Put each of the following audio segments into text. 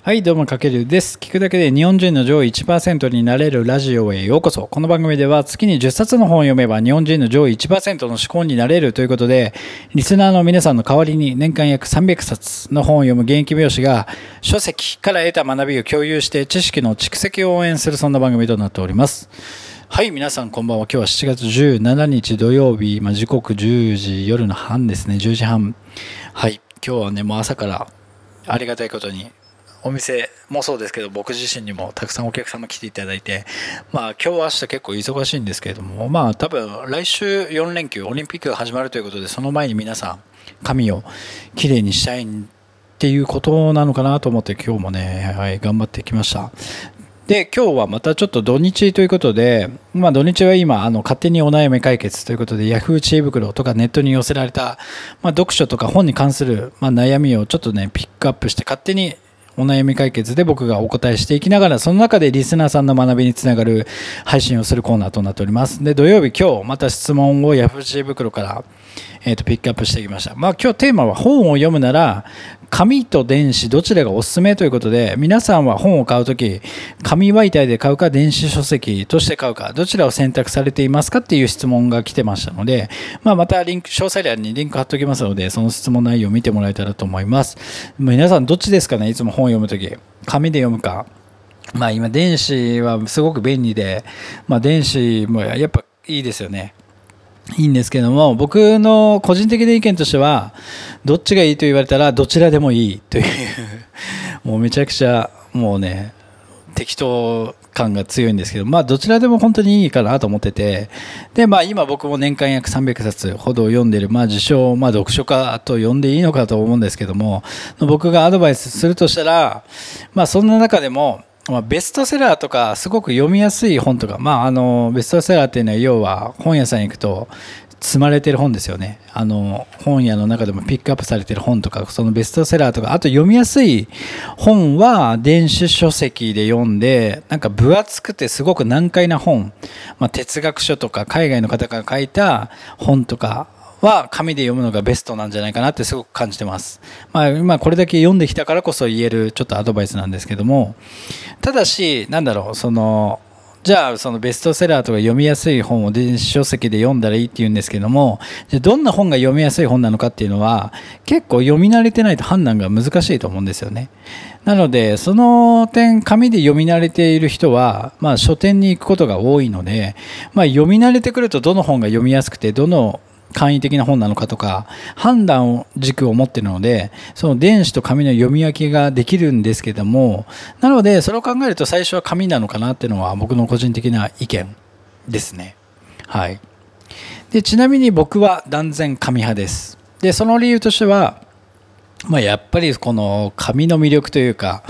はい、どうも、かけるです。聞くだけで日本人の上位1%になれるラジオへようこそ。この番組では月に10冊の本を読めば日本人の上位1%の思考になれるということで、リスナーの皆さんの代わりに年間約300冊の本を読む現役美容師が書籍から得た学びを共有して知識の蓄積を応援するそんな番組となっております。はい、皆さんこんばんは。今日は7月17日土曜日、まあ、時刻10時、夜の半ですね、10時半。はい、今日はね、もう朝からありがたいことにお店もそうですけど僕自身にもたくさんお客様来ていただいてまあ今日明日結構忙しいんですけれどもまあ多分来週4連休オリンピックが始まるということでその前に皆さん髪をきれいにしたいっていうことなのかなと思って今日もね、はい、頑張ってきました。で今日はまたちょっと土日ということで、まあ、土日は今あの勝手にお悩み解決ということで Yahoo! 知恵袋とかネットに寄せられた、まあ、読書とか本に関する、まあ、悩みをちょっとねピックアップして勝手にお悩み解決で僕がお答えしていきながら、その中でリスナーさんの学びにつながる配信をするコーナーとなっております。で、土曜日今日また質問をヤフー袋から、えー、とピックアップしてきました。まあ今日テーマは本を読むなら、紙と電子どちらがおすすめということで、皆さんは本を買うとき、紙媒体で買うか電子書籍として買うか、どちらを選択されていますかっていう質問が来てましたので、まあまたリンク、詳細欄にリンク貼っておきますので、その質問内容を見てもらえたらと思います。皆さんどっちですかねいつも本を読むとき。紙で読むか。まあ今電子はすごく便利で、まあ電子もやっぱいいですよね。いいんですけども、僕の個人的な意見としては、どっちがいいと言われたら、どちらでもいいという、もうめちゃくちゃ、もうね、適当感が強いんですけど、まあどちらでも本当にいいかなと思ってて、で、まあ今僕も年間約300冊ほど読んでる、まあ自称、まあ読書家と呼んでいいのかと思うんですけども、僕がアドバイスするとしたら、まあそんな中でも、まあ、ベストセラーとかすごく読みやすい本とか、まあ、あのベストセラーっていうのは要は本屋さん行くと積まれてる本ですよね。あの本屋の中でもピックアップされてる本とかそのベストセラーとかあと読みやすい本は電子書籍で読んでなんか分厚くてすごく難解な本、まあ、哲学書とか海外の方が書いた本とかは紙で読むのがベストなんじゃないかなってすごく感じてます。まあ今これだけ読んできたからこそ言えるちょっとアドバイスなんですけども、ただし、なんだろう、その、じゃあそのベストセラーとか読みやすい本を電子書籍で読んだらいいって言うんですけども、じゃどんな本が読みやすい本なのかっていうのは結構読み慣れてないと判断が難しいと思うんですよね。なので、その点、紙で読み慣れている人は、まあ書店に行くことが多いので、まあ読み慣れてくるとどの本が読みやすくて、どの簡易的な本なのかとか判断を軸を持っているのでその電子と紙の読み分けができるんですけどもなのでそれを考えると最初は紙なのかなっていうのは僕の個人的な意見ですね。はい。でちなみに僕は断然紙派です。でその理由としてはまあ、やっぱりこの紙の魅力というか、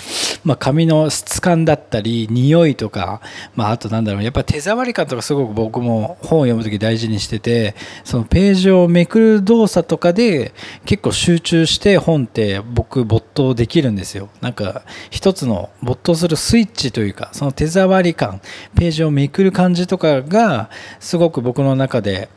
まあ、紙の質感だったり匂いとか、まあ、あとなんだろうやっぱ手触り感とかすごく僕も本を読む時大事にしててそのページをめくる動作とかで結構集中して本って僕没頭できるんですよ。なんか一つの没頭するスイッチというかその手触り感ページをめくる感じとかがすごく僕の中で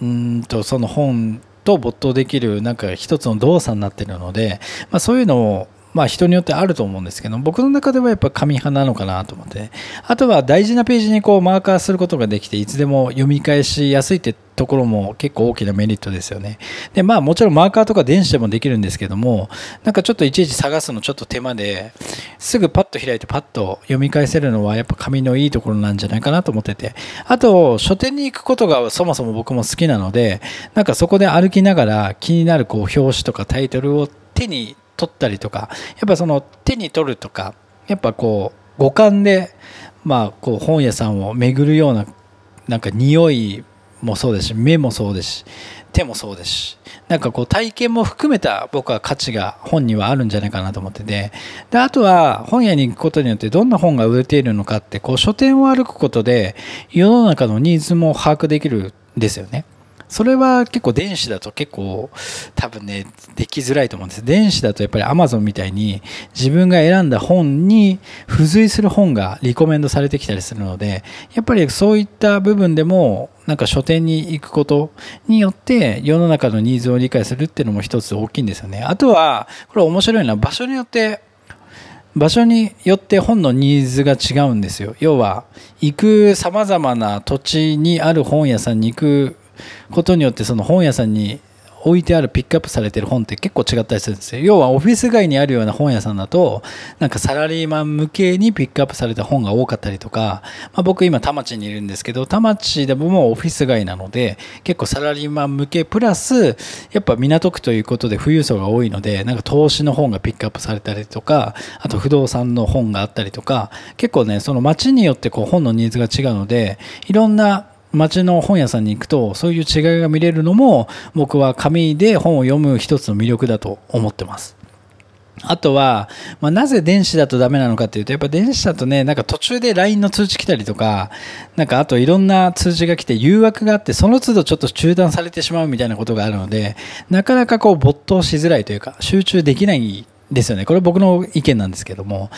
うんとその本と没頭できるなんか一つの動作になってるので、まあ、そういうのをまあ人によってあると思うんですけど僕の中ではやっぱ紙派なのかなと思って。あとは大事なページにこうマーカーすることができていつでも読み返しやすいってところも結構大きなメリットですよね。でまあもちろんマーカーとか電子でもできるんですけどもなんかちょっといちいち探すのちょっと手間ですぐパッと開いてパッと読み返せるのはやっぱ紙のいいところなんじゃないかなと思ってて。あと書店に行くことがそもそも僕も好きなのでなんかそこで歩きながら気になるこう表紙とかタイトルを手に取ったりとかやっぱその手に取るとかやっぱこう五感でまあこう本屋さんを巡るようななんか匂いもそうですし目もそうですし手もそうですしなんかこう体験も含めた僕は価値が本にはあるんじゃないかなと思っててであとは本屋に行くことによってどんな本が売れているのかってこう書店を歩くことで世の中のニーズも把握できるんですよね。それは結構電子だと結構多分ねできづらいと思うんです電子だとやっぱり Amazon みたいに自分が選んだ本に付随する本がリコメンドされてきたりするのでやっぱりそういった部分でもなんか書店に行くことによって世の中のニーズを理解するっていうのも一つ大きいんですよねあとはこれ面白いのは場所によって場所によって本のニーズが違うんですよ。要は、行く様々な土地にある本屋さんに行くことによって、その本屋さんに置いてあるピックアップされてる本って結構違ったりするんですよ。要はオフィス街にあるような本屋さんだと、なんかサラリーマン向けにピックアップされた本が多かったりとか、まあ、僕今田町にいるんですけど、田町でもオフィス街なので、結構サラリーマン向けプラス、やっぱ港区ということで富裕層が多いので、なんか投資の本がピックアップされたりとか、あと不動産の本があったりとか、結構ね、その街によってこう本のニーズが違うので、いろんな街の本屋さんに行くとそういう違いが見れるのも僕は紙で本を読む一つの魅力だと思ってます。あとは、まあ、なぜ電子だとダメなのかっていうと、やっぱ電子だとね、なんか途中で LINE の通知来たりとか、なんかあといろんな通知が来て誘惑があって、その都度ちょっと中断されてしまうみたいなことがあるので、なかなかこう没頭しづらいというか、集中できないですよね。これ僕の意見なんですけども。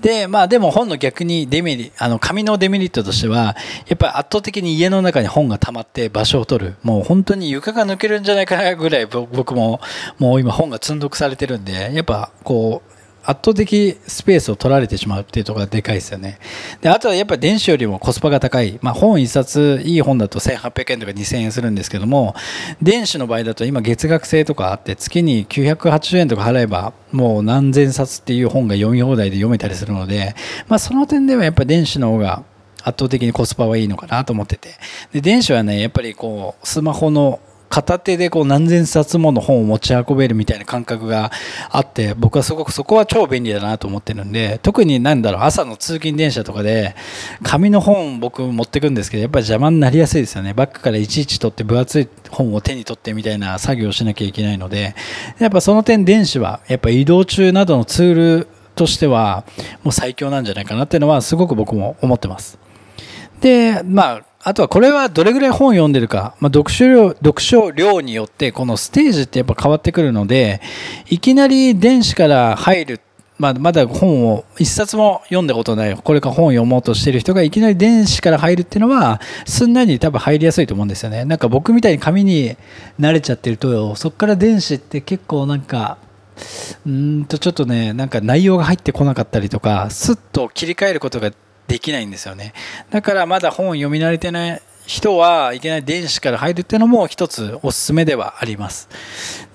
で、まあでも本の逆にデメリあの、紙のデメリットとしては、やっぱり圧倒的に家の中に本が溜まって場所を取る。もう本当に床が抜けるんじゃないかなぐらい僕ももう今本が積んどくされてるんで、やっぱこう、圧倒的スペースを取られてしまうっていうところがでかいですよね。で、あとはやっぱり電子よりもコスパが高い。まあ本一冊、いい本だと1800円とか2000円するんですけども、電子の場合だと今月額制とかあって月に980円とか払えばもう何千冊っていう本が読み放題で読めたりするので、まあその点ではやっぱり電子の方が圧倒的にコスパはいいのかなと思ってて。で、電子はね、やっぱりこう、スマホの片手でこう何千冊もの本を持ち運べるみたいな感覚があって僕はすごくそこは超便利だなと思ってるんで特になんだろう朝の通勤電車とかで紙の本僕持ってくんですけどやっぱり邪魔になりやすいですよね。バッグからいちいち取って分厚い本を手に取ってみたいな作業をしなきゃいけないのでやっぱその点電子はやっぱ移動中などのツールとしてはもう最強なんじゃないかなっていうのはすごく僕も思ってます。でまああとはこれはどれぐらい本読んでるか、まあ、読書量、読書量によってこのステージってやっぱ変わってくるので、いきなり電子から入る、まあ、まだ本を一冊も読んだことない、これから本を読もうとしてる人がいきなり電子から入るっていうのは、すんなり多分入りやすいと思うんですよね。なんか僕みたいに紙に慣れちゃってると、そこから電子って結構なんか、うんとちょっとね、なんか内容が入ってこなかったりとか、スッと切り替えることができないんですよね。だからまだ本を読み慣れてない人はいきなり電子から入るっていうのも一つおすすめではあります。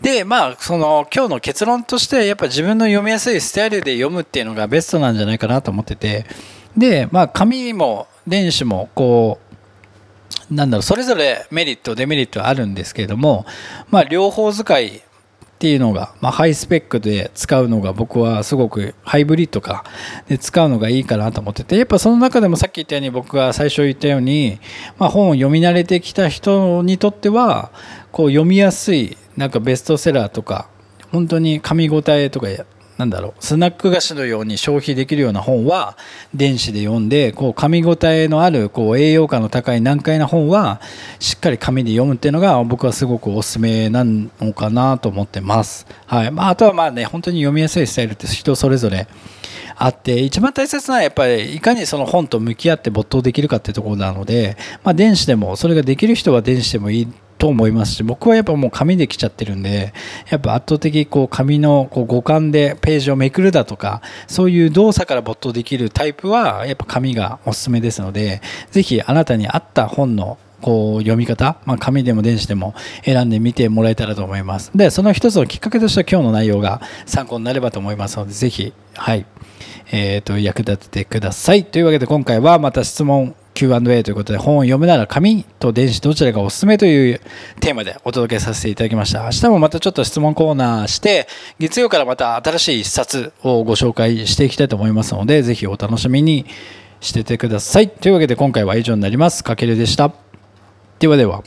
で、まあ、その今日の結論としてやっぱ自分の読みやすいスタイルで読むっていうのがベストなんじゃないかなと思ってて、で、まあ紙も電子もこう、なんだろう、それぞれメリット、デメリットあるんですけれども、まあ両方使いっていうのが、まあ、ハイスペックで使うのが僕はすごくハイブリッドかで使うのがいいかなと思っててやっぱその中でもさっき言ったように僕が最初言ったように、まあ、本を読み慣れてきた人にとってはこう読みやすいなんかベストセラーとか本当に噛み応えとかなんだろう、スナック菓子のように消費できるような本は電子で読んで、こう噛み応えのあるこう栄養価の高い難解な本はしっかり紙で読むっていうのが僕はすごくおすすめなのかなと思ってます。はい。まあ、あとはまあね、本当に読みやすいスタイルって人それぞれあって一番大切なのはやっぱりいかにその本と向き合って没頭できるかっていうところなので、まあ、電子でもそれができる人は電子でもいいと思いますし僕はやっぱもう紙で来ちゃってるんでやっぱ圧倒的こう紙のこう五感でページをめくるだとかそういう動作から没頭できるタイプはやっぱ紙がおすすめですのでぜひあなたに合った本のこう読み方、まあ、紙でも電子でも選んでみてもらえたらと思います。で、その一つのきっかけとしては今日の内容が参考になればと思いますので、ぜひ、はい、え、ー、と、役立ててください。というわけで今回はまた質問 Q&A ということで本を読むなら紙と電子どちらがおすすめというテーマでお届けさせていただきました。明日もまたちょっと質問コーナーして、月曜からまた新しい一冊をご紹介していきたいと思いますので、ぜひお楽しみにしててください。というわけで今回は以上になります。かけるでした。ではでは。